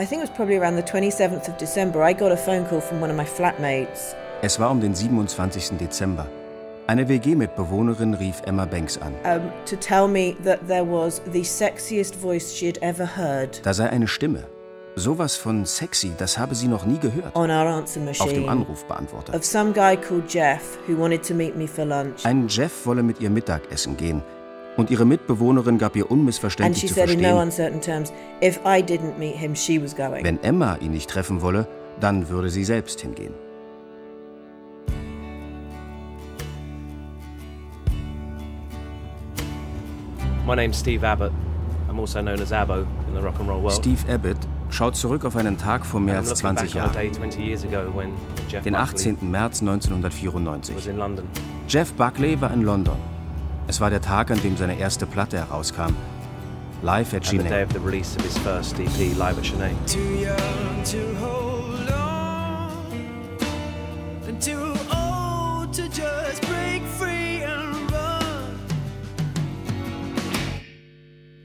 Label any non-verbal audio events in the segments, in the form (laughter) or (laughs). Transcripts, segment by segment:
I think it was probably around the 27th of December. I got a phone call from one of my flatmates. Es war um den 27. Dezember. Eine WG-Mitbewohnerin rief Emma Banks an. Um, to tell me that there was the sexiest voice she had ever heard. Da sei eine Stimme. Sowas von sexy, das habe sie noch nie gehört. On our answer machine. Auf dem Anrufbeantworter. Of some guy called Jeff who wanted to meet me for lunch. Ein Jeff wolle mit ihr Mittagessen gehen. Und ihre Mitbewohnerin gab ihr unmissverständlich zu verstehen, no terms, him, wenn Emma ihn nicht treffen wolle, dann würde sie selbst hingehen. My name's Steve Abbott. I'm also known as Abbo in the rock and roll world. Steve Abbott schaut zurück auf einen Tag vor mehr als 20 Jahren. Den 18. März 1994. Jeff Buckley war in London. Es war der Tag, an dem seine erste Platte herauskam. Live at Chennai. EP, Live at Chennai.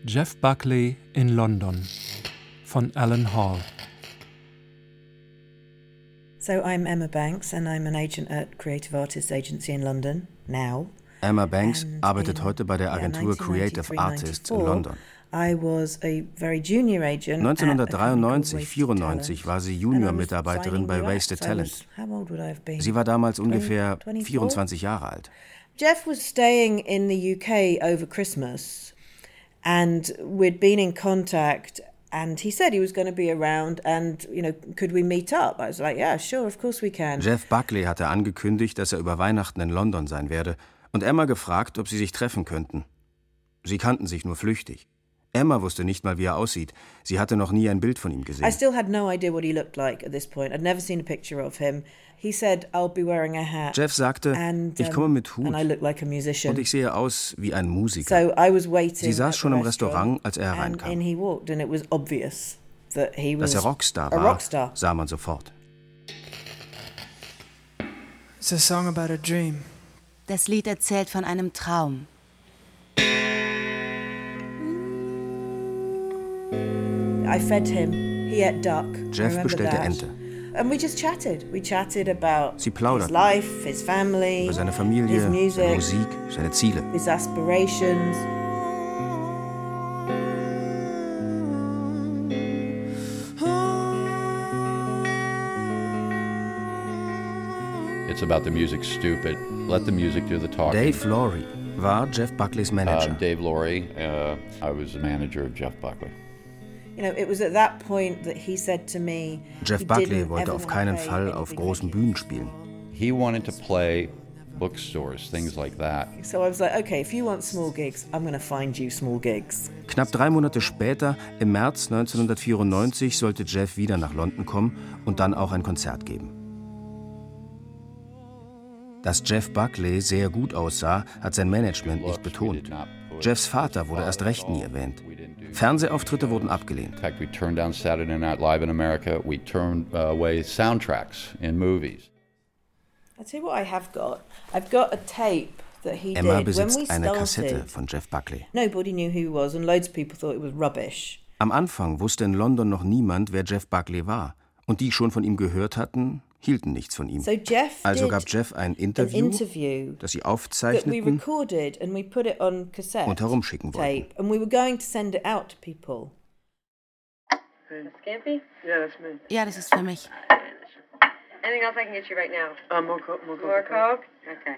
Jeff Buckley in London von Alan Hall. So I'm Emma Banks and I'm an agent at Creative Artists Agency in London now. Emma Banks arbeitet heute bei der Agentur Creative Artists in London. 1993-94 war sie Junior-Mitarbeiterin bei Wasted Talent. Sie war damals ungefähr 24 Jahre alt. Jeff was staying in the UK over Christmas and we'd been in contact and he said he was going to be around and you know could we meet up I was like yeah sure of course we can Jeff Buckley hatte angekündigt dass er über Weihnachten in London sein werde und Emma gefragt ob sie sich treffen könnten sie kannten sich nur flüchtig Emma wusste nicht mal, wie er aussieht. Sie hatte noch nie ein Bild von ihm gesehen. I still had no idea what he looked like at this point. I'd never seen a picture of him. He said, I'll be wearing a hat. Jeff sagte, and, ich komme mit Hut. And I look like a musician. Und ich sehe aus wie ein Musiker. So I was waiting Sie saß schon im Restaurant, als er hereinkam. And he walked and it was obvious that he was Dass er Rockstar war, Rockstar. sah man sofort. It's a song about a dream. Das Lied erzählt von einem Traum. I fed him. He ate duck. Jeff bestellte that. Ente. And we just chatted. We chatted about Sie plauderten his life, his family, über seine Familie, his music, seine Musik, seine Ziele. His aspirations. It's about the music stupid. Let the music do the talking. Dave Laurie war Jeff Buckleys Manager. Uh, Dave Laurie, uh, I was the manager of Jeff Buckley. Jeff Buckley wollte auf keinen Fall auf großen Bühnen spielen. He wanted to play bookstores, things like that. So I was like, okay, if you want small gigs, I'm going to find you small gigs. Knapp drei Monate später, im März 1994, sollte Jeff wieder nach London kommen und dann auch ein Konzert geben. Dass Jeff Buckley sehr gut aussah, hat sein Management nicht betont. Jeffs Vater wurde erst recht nie erwähnt. Fernsehauftritte wurden abgelehnt. In fact, we turned down Saturday Night Live in America. We turned uh, away soundtracks in movies. I'll tell you what I have got. I've got a tape that he Emma besitzt eine. Kassette von Jeff Buckley. Nobody knew who he was and loads of people thought it was rubbish. Am Anfang wusste in London noch niemand, wer Jeff Buckley war. Und die schon von ihm gehört hatten, hielten nichts von ihm. So Jeff also gab Jeff ein Interview, interview das sie that we aufzeichneten recorded and we put it on cassette und herumschicken wollten. tape and we were going to send it out to people. Scampy? Yeah, that's me. Ja, das ist für mich. Anything else I can get you right now? Uh, more, co- more, More Coca-Cola. Coke? Okay.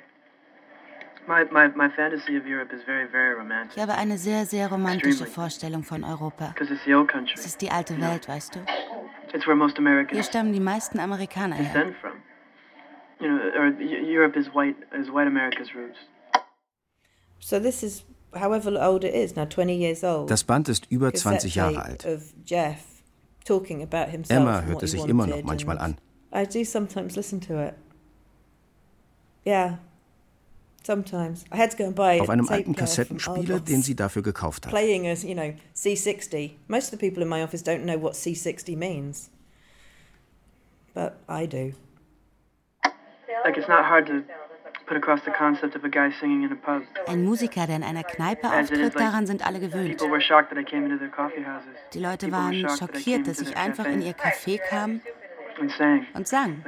Ich habe eine sehr, sehr romantische Vorstellung von Europa. Because it's the old country. Es ist die alte Welt, weißt du? It's where most Hier Americans stammen die meisten Amerikaner her. descend from. You know, or Eu- Europe is white, is white America's roots. So this is however old it is now, 20 years old. Das Band ist über Cassette 20 Jahre alt. Of Jeff talking about himself Emma hört es sich immer noch manchmal an. I do sometimes listen to it. Yeah. Sometimes. I had to go and buy Auf a einem alten Kassettenspieler, den sie dafür gekauft hat. playing as you know C60. Most of the people in my office don't know what C60 means, but I do. Like, it's not hard to Ein Musiker, der in einer Kneipe auftritt, daran sind alle gewöhnt. Die Leute waren schockiert, dass ich einfach in ihr Café kam und sang.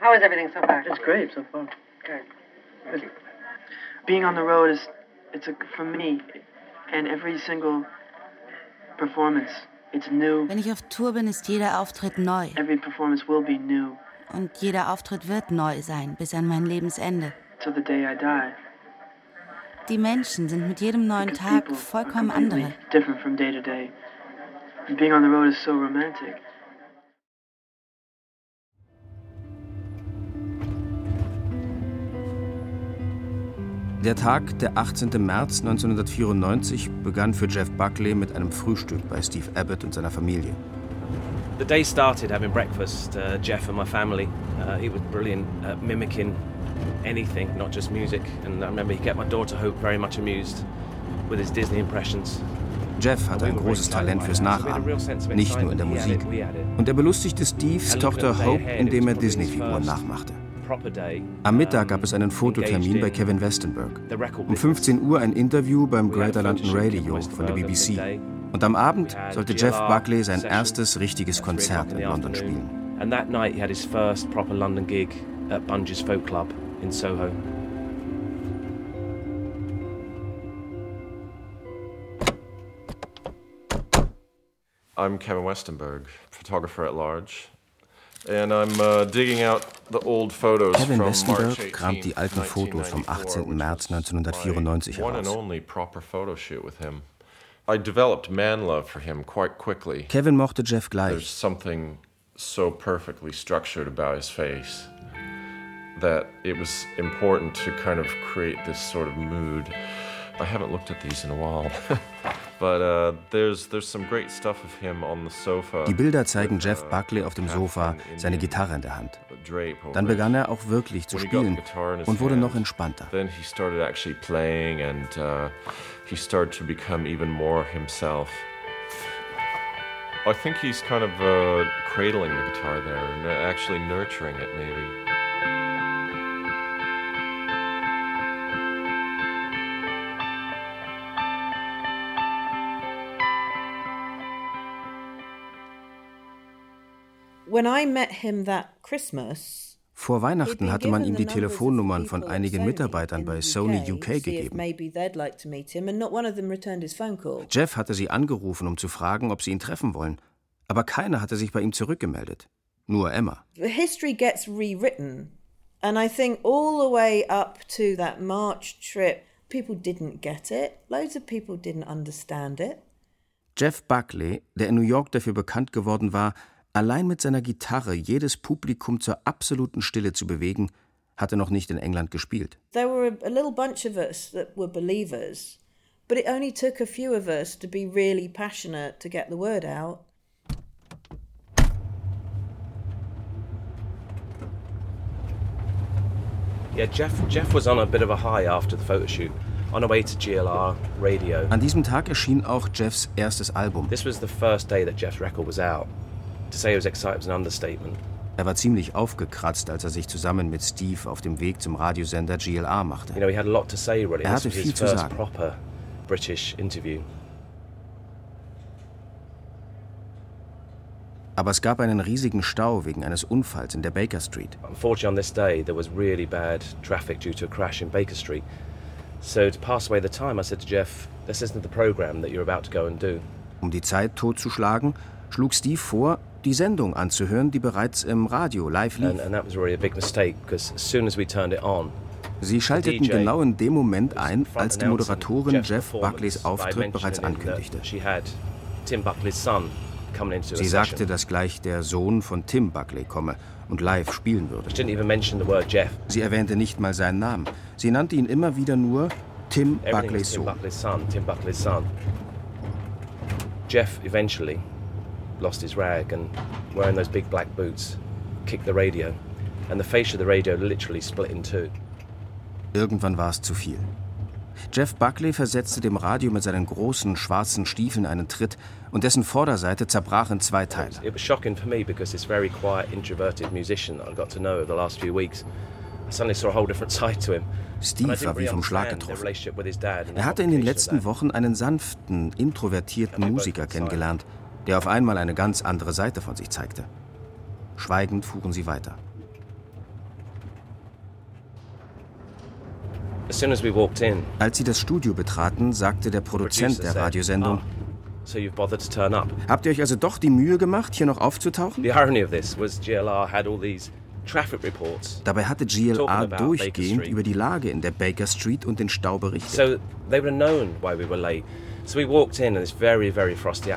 How is everything so far? It's great so far. Good. Being on the road is, it's a, for me, and every single performance, it's new. Wenn ich auf Tour bin, ist jeder Auftritt neu. Every performance will be new. Und jeder Auftritt wird neu sein, bis an mein Lebensende. Till the day I die. Die Menschen sind mit jedem neuen Tag vollkommen andere. Different from day to day. And being on the road is so romantic. Der Tag, der 18. März 1994, begann für Jeff Buckley mit einem Frühstück bei Steve Abbott und seiner Familie. The day started having breakfast, uh, Jeff and my family. Uh, he was brilliant at mimicking anything, not just music. And I remember he kept my daughter Hope very much amused with his Disney impressions. Jeff hatte ein großes Talent fürs Nachahmen, nicht nur in der Musik. Und er belustigte Steves Tochter Hope, indem er Disney-Figuren nachmachte. Am Mittag gab es einen Fototermin bei Kevin Westenberg. Um 15 Uhr ein Interview beim Greater London Radio von der BBC. Und am Abend sollte Jeff Buckley sein erstes richtiges Konzert in London spielen. And that night he had his first proper London gig at Bunge's Folk Club in Soho. I'm Kevin Westenberg, photographer at large. And I'm uh, digging out the old photos Kevin from Westenberg March 18, kramt die alten Fotos vom 18. März 1994 one and heraus. only proper photo shoot with him. I developed man love for him quite quickly. Kevin mochte Jeff There's gleich. something so perfectly structured about his face that it was important to kind of create this sort of mood. I haven't looked at these in a while, (laughs) Die Bilder zeigen Jeff Buckley auf dem Sofa, seine Gitarre in der Hand. Dann begann er auch wirklich zu spielen und wurde noch entspannter. I think he's kind of uh, cradling the guitar there and actually nurturing it, maybe. Vor Weihnachten hatte man ihm die Telefonnummern von einigen Mitarbeitern bei Sony UK, gegeben. Maybe they'd like to meet him, and not one of them returned his phone call. Jeff hatte sie angerufen, um zu fragen, ob sie ihn treffen wollen. Aber keiner hatte sich bei ihm zurückgemeldet. Nur Emma. History gets rewritten, and I think all the way up to that March trip, people didn't get it. Loads of people didn't understand it. Jeff Buckley, der in New York dafür bekannt geworden war, allein mit seiner Gitarre jedes Publikum zur absoluten Stille zu bewegen, hatte noch nicht in England gespielt. There were a, a little bunch of us that were believers, but it only took a few of us to be really passionate to get the word out. Yeah, Jeff Jeff was on a bit of a high after the photo shoot. On our way to GLR radio. An diesem Tag erschien auch Jeffs erstes Album. This was the first day that Jeff's record was out. Er war ziemlich aufgekratzt, als er sich zusammen mit Steve auf dem Weg zum Radiosender GLR machte. You know, he had a lot to say really. Er hatte viel zu sagen. Aber es gab einen riesigen Stau wegen eines Unfalls in der Baker Street. Unfortunately, on this day, there was really bad traffic due to a crash in Baker Street. So, to pass away the time, I said to Jeff, This isn't the program that you're about to go and do. Um die Zeit totzuschlagen, schlug Steve vor, die Sendung anzuhören, die bereits im Radio live lief. Sie schalteten genau in dem Moment ein, als die Moderatorin Jeff Buckleys Auftritt bereits ankündigte. Sie sagte, dass gleich der Sohn von Tim Buckley komme und live spielen würde. Sie erwähnte nicht mal seinen Namen. Sie nannte ihn immer wieder nur Tim Buckleys Sohn. Jeff eventually lost his rag and, wearing those big black boots, kicked the radio. And the face of the radio literally split in two. Irgendwann war es zu viel. Jeff Buckley versetzte dem Radio mit seinen großen schwarzen Stiefeln einen Tritt und dessen Vorderseite zerbrach in zwei Teile. It was shocking for me because this very quiet, introverted musician that I got to know over the last few weeks (laughs) Steve war wie vom Schlag getroffen. Er hatte in den letzten Wochen einen sanften, introvertierten Musiker kennengelernt, der auf einmal eine ganz andere Seite von sich zeigte. Schweigend fuhren sie weiter. Als sie das Studio betraten, sagte der Produzent der Radiosendung, ah, Habt ihr euch also doch die Mühe gemacht, hier noch aufzutauchen? Dabei hatte GLR durchgehend über die Lage in der Baker Street und den Stau berichtet.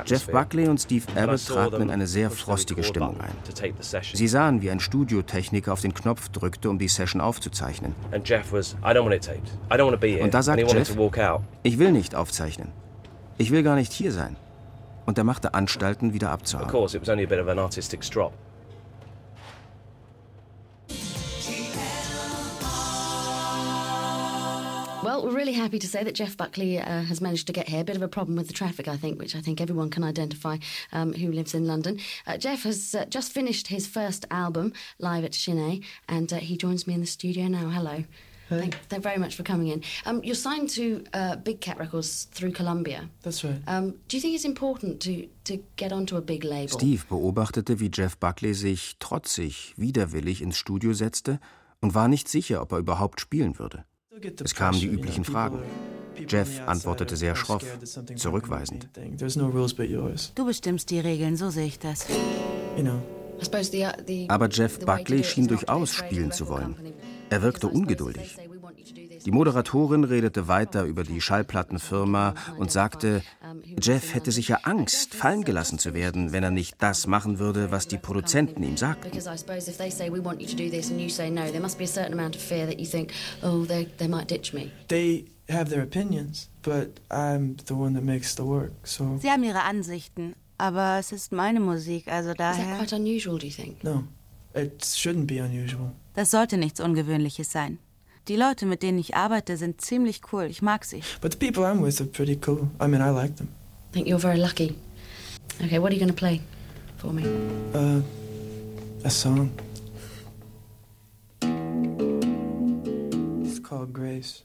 Jeff Buckley und Steve Abbott traten in eine sehr frostige Stimmung ein. Sie sahen, wie ein Studiotechniker auf den Knopf drückte, um die Session aufzuzeichnen. Und da sagte Jeff, ich will nicht aufzeichnen. Ich will gar nicht hier sein. Und er machte Anstalten, wieder abzuhauen. Well, we're really happy to say that Jeff Buckley uh, has managed to get here. A bit of a problem with the traffic, I think, which I think everyone can identify um, who lives in London. Uh, Jeff has uh, just finished his first album live at Chine, and uh, he joins me in the studio now. Hello. Hey. Thank, thank very much for coming in. Um, you're signed to uh, Big Cat Records through Columbia. That's right. Um, do you think it's important to, to get onto a big label? Steve beobachtete, wie Jeff Buckley sich trotzig, widerwillig ins Studio setzte und war nicht sicher, ob er überhaupt spielen würde. Es kamen die üblichen Fragen. Jeff antwortete sehr schroff, zurückweisend. Du bestimmst die Regeln, so sehe ich das. Aber Jeff Buckley schien durchaus spielen zu wollen. Er wirkte ungeduldig. Die Moderatorin redete weiter über die Schallplattenfirma und sagte, Jeff hätte sicher Angst, fallen gelassen zu werden, wenn er nicht das machen würde, was die Produzenten ihm sagten. Sie haben ihre Ansichten, aber es ist meine Musik, also daher. Is that quite unusual, do you think? No, it shouldn't be unusual. Das sollte nichts Ungewöhnliches sein. Die Leute, mit denen ich arbeite, sind ziemlich cool. Ich mag sie. But the people I'm with are pretty cool. I mean, I like them. I think you're very lucky. Okay, what are you going to play for me? Uh, a song. It's called Grace.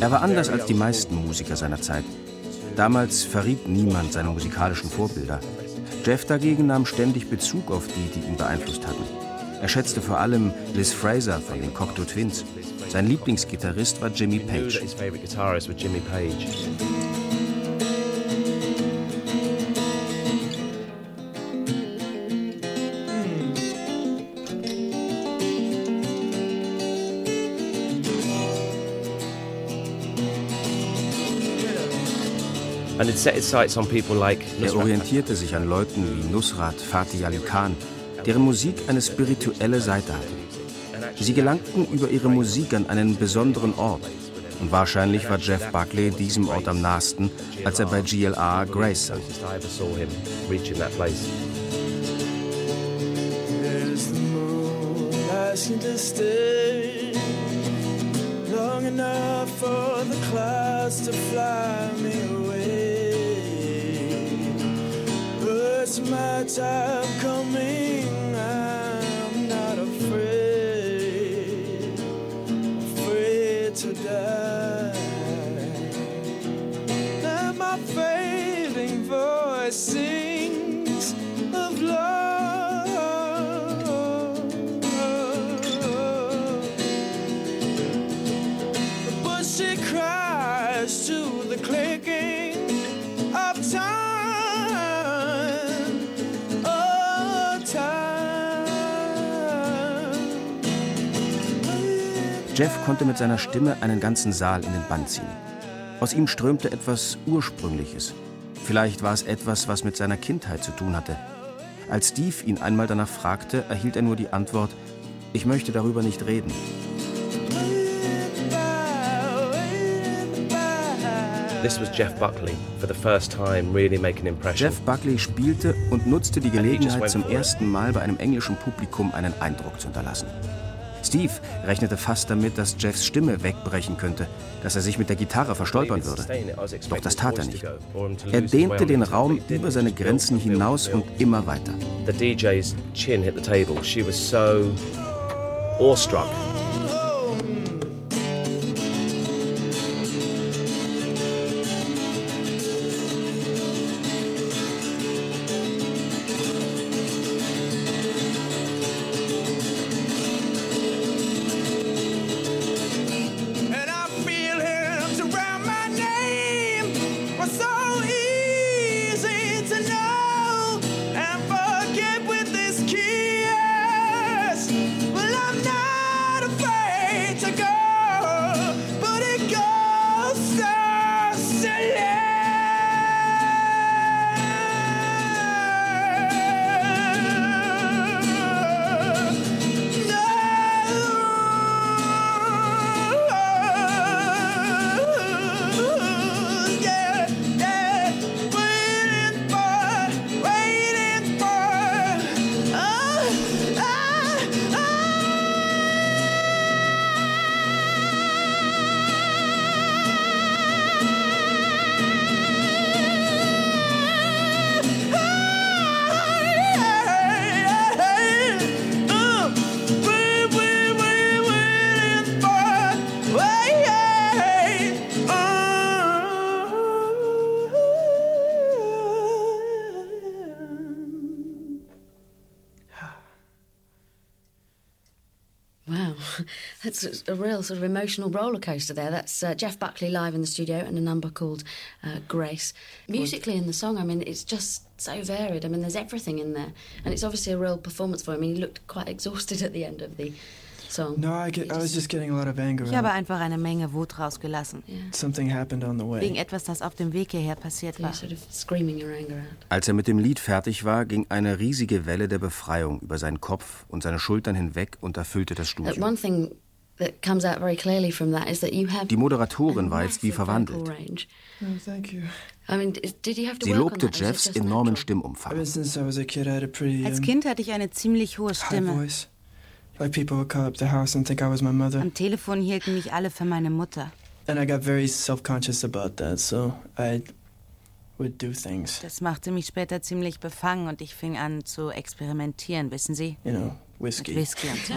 Er war anders als die meisten Musiker seiner Zeit. Damals verriet niemand seine musikalischen Vorbilder. Jeff dagegen nahm ständig Bezug auf die, die ihn beeinflusst hatten. Er schätzte vor allem Liz Fraser von den Cocteau Twins. Sein Lieblingsgitarrist war Jimmy Page. Er orientierte sich an Leuten wie Nusrat Fatih Ali Khan, deren Musik eine spirituelle Seite hatte. Sie gelangten über ihre Musik an einen besonderen Ort. Und wahrscheinlich war Jeff Buckley diesem Ort am nahesten, als er bei GLR Grace sang. long enough for the clouds to fly my time coming. I'm not afraid, afraid to die. And my fading voice Jeff konnte mit seiner Stimme einen ganzen Saal in den Bann ziehen. Aus ihm strömte etwas Ursprüngliches. Vielleicht war es etwas, was mit seiner Kindheit zu tun hatte. Als Steve ihn einmal danach fragte, erhielt er nur die Antwort, ich möchte darüber nicht reden. This was Jeff Buckley for the first time really making impression. Jeff Buckley spielte und nutzte die Gelegenheit zum ersten Mal bei einem englischen Publikum einen Eindruck zu hinterlassen. Steve rechnete fast damit, dass Jeffs Stimme wegbrechen könnte, dass er sich mit der Gitarre verstolpern würde. Doch das tat er nicht. Er dehnte den Raum über seine Grenzen hinaus und immer weiter. The DJ's chin hit the table. She was so awestruck. Real sort of emotional roller coaster there. That's uh, Jeff Buckley live in the studio and a number called uh, Grace. Musically in the song, I mean, it's just so varied. I mean, there's everything in there, and it's obviously a real performance for him. I mean, he looked quite exhausted at the end of the song. No, I, get, I was just getting a lot of anger. Ich habe einfach eine Menge Wut rausgelassen. Yeah. Something happened on the way. Wegen etwas, das auf dem Weg hierher passiert war. Sort of screaming your anger out. Als er mit dem Lied fertig war, ging eine riesige Welle der Befreiung über seinen Kopf und seine Schultern hinweg und erfüllte das Studio. One thing Die Moderatorin war jetzt wie verwandelt. Sie lobte Jeffs enormen Stimmumfang. Als Kind hatte ich eine ziemlich hohe Stimme. Am Telefon hielten mich alle für meine Mutter. And I got very self-conscious about that, so I would do things. Das machte mich später ziemlich befangen und ich fing an zu experimentieren, wissen Sie? You know, whiskey. Mit Whisky und so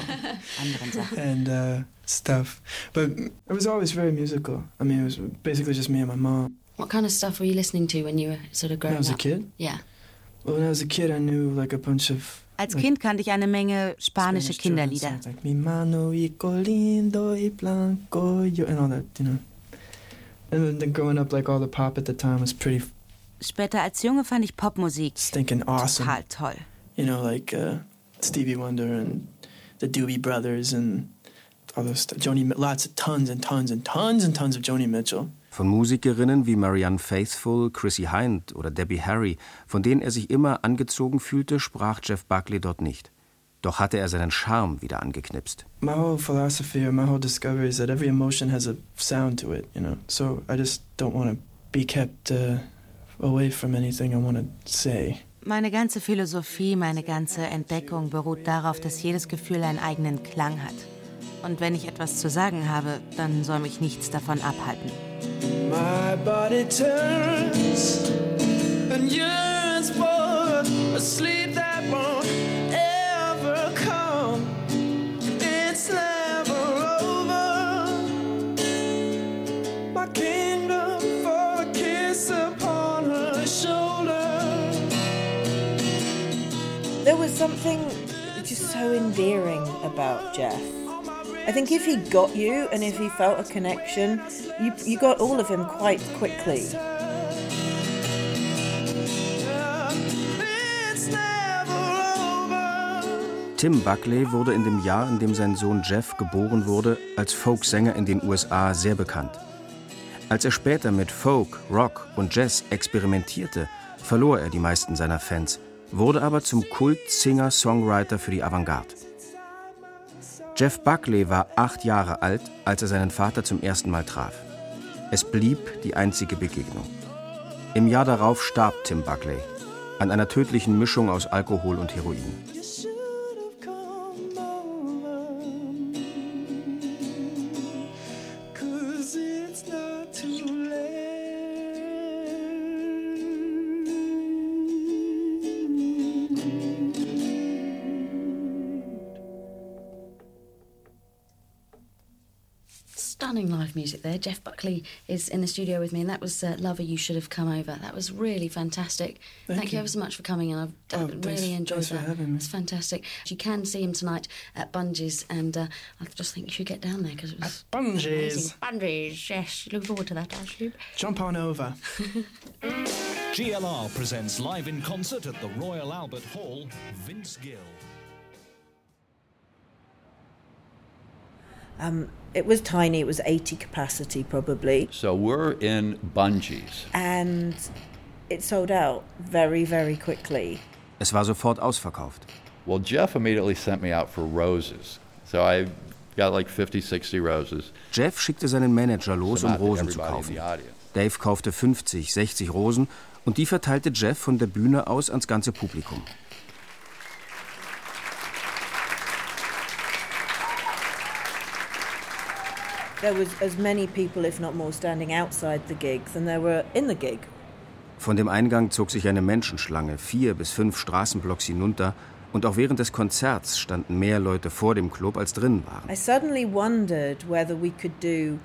anderen Sachen. And uh, stuff. But it was always very musical. I mean, it was basically just me and my mom. What kind of stuff were you listening to when you were sort of growing up? When I was up? a kid? Yeah. Well, when I was a kid, I knew like a bunch of Als Kind kannte ich eine Menge spanische Kinderlieder. Like, Mi mano y lindo y blanco yo, and all that, you know. And then growing up, like all the pop at the time was pretty. Später als Junge fand ich Popmusik stinking awesome. total toll. You know, like uh, Stevie Wonder and the Doobie Brothers and all those stuff. Joni, lots of tons and tons and tons and tons of Joni Mitchell. Von Musikerinnen wie Marianne Faithfull, Chrissy Hind oder Debbie Harry, von denen er sich immer angezogen fühlte, sprach Jeff Buckley dort nicht. Doch hatte er seinen Charme wieder angeknipst. My whole philosophy or my whole discovery is that every emotion has a sound to it, you know. So I just don't want to be kept uh, away from anything I want to say. Meine ganze Philosophie, meine ganze Entdeckung beruht darauf, dass jedes Gefühl einen eigenen Klang hat. Und wenn ich etwas zu sagen habe, dann soll mich nichts davon abhalten. My body turns and yearns for a sleep something just so endearing about Jeff. I think if he got you and if he felt a connection, you, you got all of him quite quickly. Tim Buckley wurde in dem Jahr, in dem sein Sohn Jeff geboren wurde, als Folksänger in den USA sehr bekannt. Als er später mit Folk, Rock und Jazz experimentierte, verlor er die meisten seiner Fans, wurde aber zum Kult-Singer-Songwriter für die Avantgarde. Jeff Buckley war acht Jahre alt, als er seinen Vater zum ersten Mal traf. Es blieb die einzige Begegnung. Im Jahr darauf starb Tim Buckley an einer tödlichen Mischung aus Alkohol und Heroin. Music there. Jeff Buckley is in the studio with me, and that was uh, Lover, You Should Have Come Over. That was really fantastic. Thank, Thank you. you. ever so much for coming, and I've oh, really thanks, enjoyed thanks that. It's fantastic. You can see him tonight at Bungees, and uh, I just think you should get down there because it was. At Bungees! Bungees, yes. Look forward to that, actually. Jump on over. (laughs) GLR presents live in concert at the Royal Albert Hall, Vince Gill. Um, it was tiny, it was 80 capacity probably. So we're in Bungees. And it sold out very, very quickly. Es war sofort ausverkauft. Well, Jeff immediately sent me out for roses. So I got like 50, 60 roses. Jeff schickte seinen Manager los, um Rosen zu kaufen. Dave kaufte 50, 60 Rosen und die verteilte Jeff von der Bühne aus ans ganze Publikum. There was as many people, if not more, standing outside the gig than there were in the gig. Von dem Eingang zog sich eine Menschenschlange vier bis fünf Straßenblocks hinunter und auch während des Konzerts standen mehr Leute vor dem Club als drin waren. I suddenly wondered whether we could do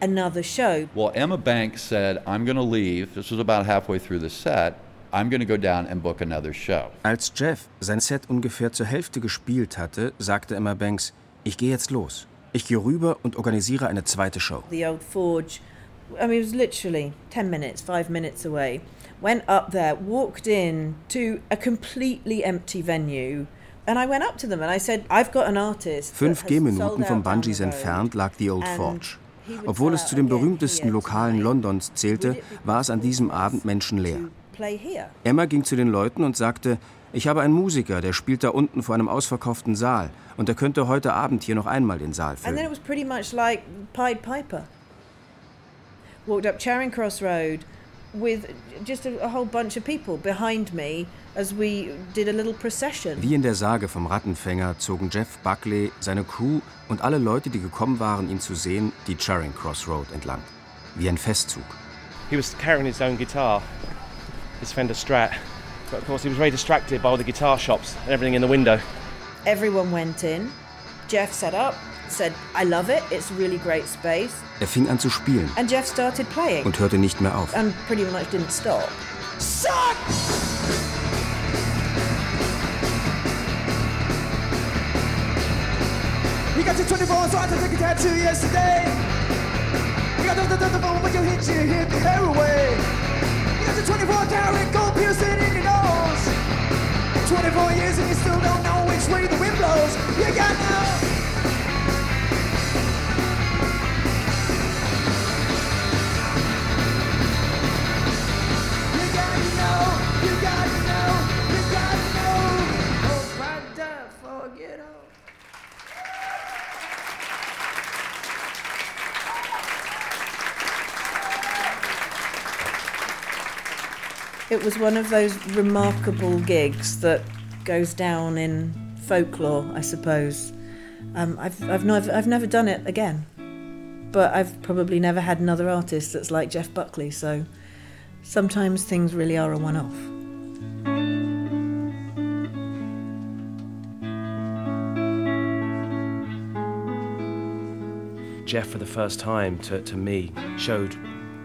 another show. Well, Emma Banks said, "I'm going to leave." This was about halfway through the set. I'm going to go down and book another show. Als Jeff sein Set ungefähr zur Hälfte gespielt hatte, sagte Emma Banks, ich gehe jetzt los. Ich gehe rüber und organisiere eine zweite Show. The old forge, I mean, it was literally 10 minutes, 5 minutes away. Went up there, walked in to a completely empty venue. And I went up to them and I said, I've got an artist. Fünf Gehminuten vom Bungees entfernt lag The Old Forge. Obwohl es zu den berühmtesten Lokalen Londons zählte, war es an diesem Abend menschenleer. Emma ging zu den Leuten und sagte, ich habe einen Musiker, der spielt da unten vor einem ausverkauften Saal und er könnte heute Abend hier noch einmal den Saal füllen. And then it was pretty much like Pied Piper. Walked up Charing Cross Road with just a, a whole bunch of people behind me as we did a little procession. Wie in der Sage vom Rattenfänger zogen Jeff Buckley, seine Crew und alle Leute, die gekommen waren, ihn zu sehen, die Charing Cross Road entlang. Wie ein Festzug. He was carrying his own guitar, his Fender Strat. But of course, he was very distracted by all the guitar shops and everything in the window. Everyone went in. Jeff set up, said, I love it, it's a really great space. Er fing an zu spielen. And Jeff started playing. Und hörte nicht mehr auf. And pretty much didn't stop. Suck! You got your 24 so I had to take a tattoo yesterday. You got the, the, the, the phone, but you hit, you hit the airway. Got the 24 karat gold piercing in your nose. 24 years and you still don't know which way the wind blows. You got no. It was one of those remarkable gigs that goes down in folklore, I suppose. Um, I've, I've, never, I've never done it again, but I've probably never had another artist that's like Jeff Buckley, so sometimes things really are a one off. Jeff, for the first time, to, to me, showed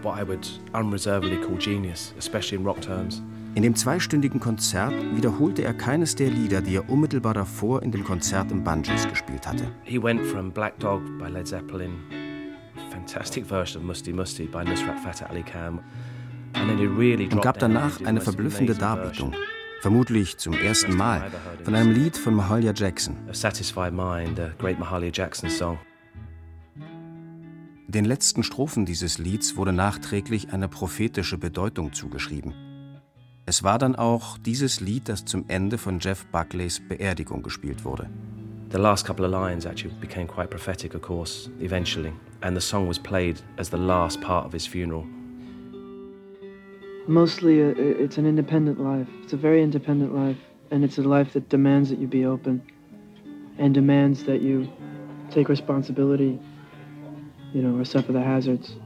what I would unreservedly call genius, especially in rock terms. In dem zweistündigen Konzert wiederholte er keines der Lieder, die er unmittelbar davor in dem Konzert im Bungees gespielt hatte. He went from Black Dog by Led Zeppelin, fantastic version of Musty Musty by Nusrat Fateh Ali Khan, und gab danach eine verblüffende Darbietung, vermutlich zum ersten Mal, von einem Lied von Mahalia Jackson. A Satisfied Mind, a great Mahalia Jackson song. Den letzten Strophen dieses Lieds wurde nachträglich eine prophetische Bedeutung zugeschrieben. Es war dann auch dieses Lied, das zum Ende von Jeff Buckleys Beerdigung gespielt wurde. The last couple of lines actually became quite prophetic, of course, eventually, and the song was played as the last part of his funeral. Mostly, a, uh, it's an independent life. It's a very independent life, and it's a life that demands that you be open, and demands that you take responsibility you know, or suffer the hazards.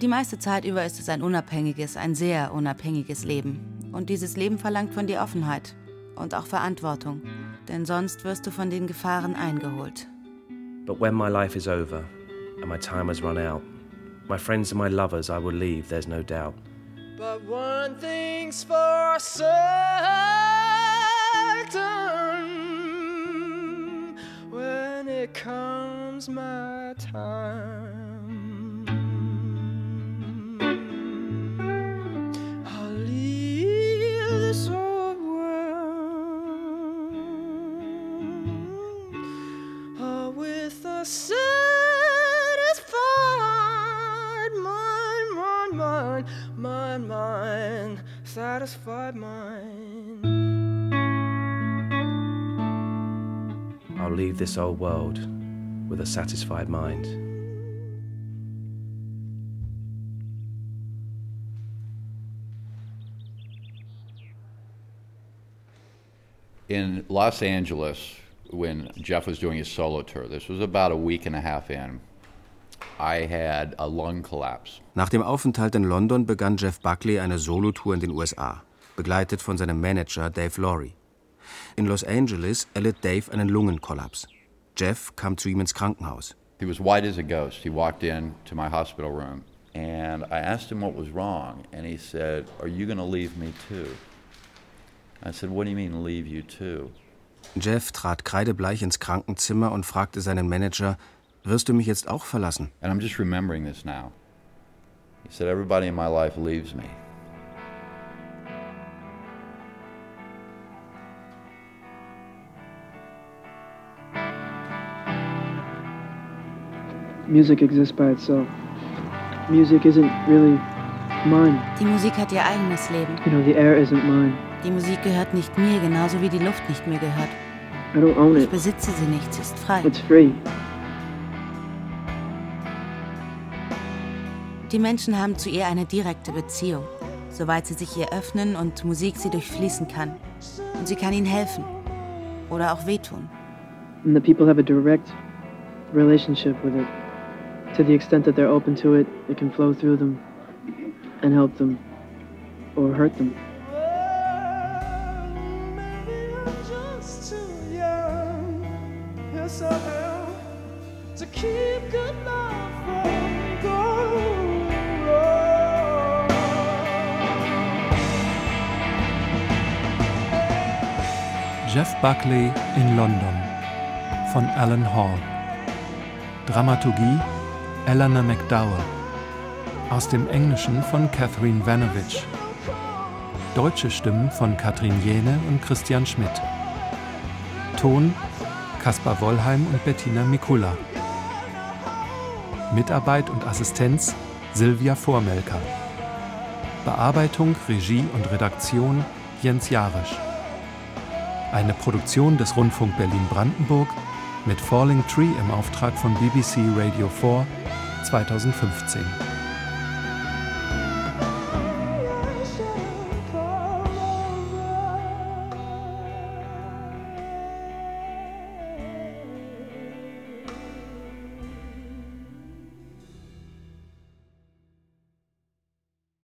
Die meiste Zeit über ist es ein unabhängiges, ein sehr unabhängiges Leben. Und dieses Leben verlangt von dir Offenheit und auch Verantwortung, denn sonst wirst du von den Gefahren eingeholt. But when my life is over and my time has run out, my friends and my lovers I will leave, there's no doubt. But one thing's for certain, when it comes my time. Satisfied mind. I'll leave this old world with a satisfied mind. In Los Angeles, when Jeff was doing his solo tour, this was about a week and a half in. Nach dem Aufenthalt in London begann Jeff Buckley eine Solotour in den USA, begleitet von seinem Manager Dave Laurie. In Los Angeles erlitt Dave einen Lungenkollaps. Jeff kam zu ihm ins Krankenhaus. He was white as a ghost. He walked in to my hospital room and I asked him what was wrong and he said, "Are you going to leave me too?" I said, "What do you mean leave you too?" Jeff trat kreidebleich ins Krankenzimmer und fragte seinen Manager, wirst du mich jetzt auch verlassen? And I'm just remembering this now. He said, Everybody in my life leaves me. Music exists by itself. Music isn't really mine. Die Musik hat ihr eigenes Leben. You know, the air isn't mine. Die Musik gehört nicht mir, genauso wie die Luft nicht mir gehört. I don't own it. Ich besitze sie nicht, sie ist frei. It's free. Die Menschen haben zu ihr eine direkte Beziehung, soweit sie sich ihr öffnen und Musik sie durchfließen kann. Und sie kann ihnen helfen oder auch wehtun. And the people have a direct relationship with it. To the extent that they're open to it, it can flow through them and help them or hurt them. Jeff Buckley in London von Alan Hall. Dramaturgie Eleanor McDowell. Aus dem Englischen von Catherine Vanovich. Deutsche Stimmen von Katrin Jene und Christian Schmidt. Ton Kaspar Wollheim und Bettina Mikula. Mitarbeit und Assistenz Silvia Vormelker. Bearbeitung, Regie und Redaktion Jens Jarisch. Eine Produktion des Rundfunk Berlin-Brandenburg mit Falling Tree im Auftrag von BBC Radio 4 2015.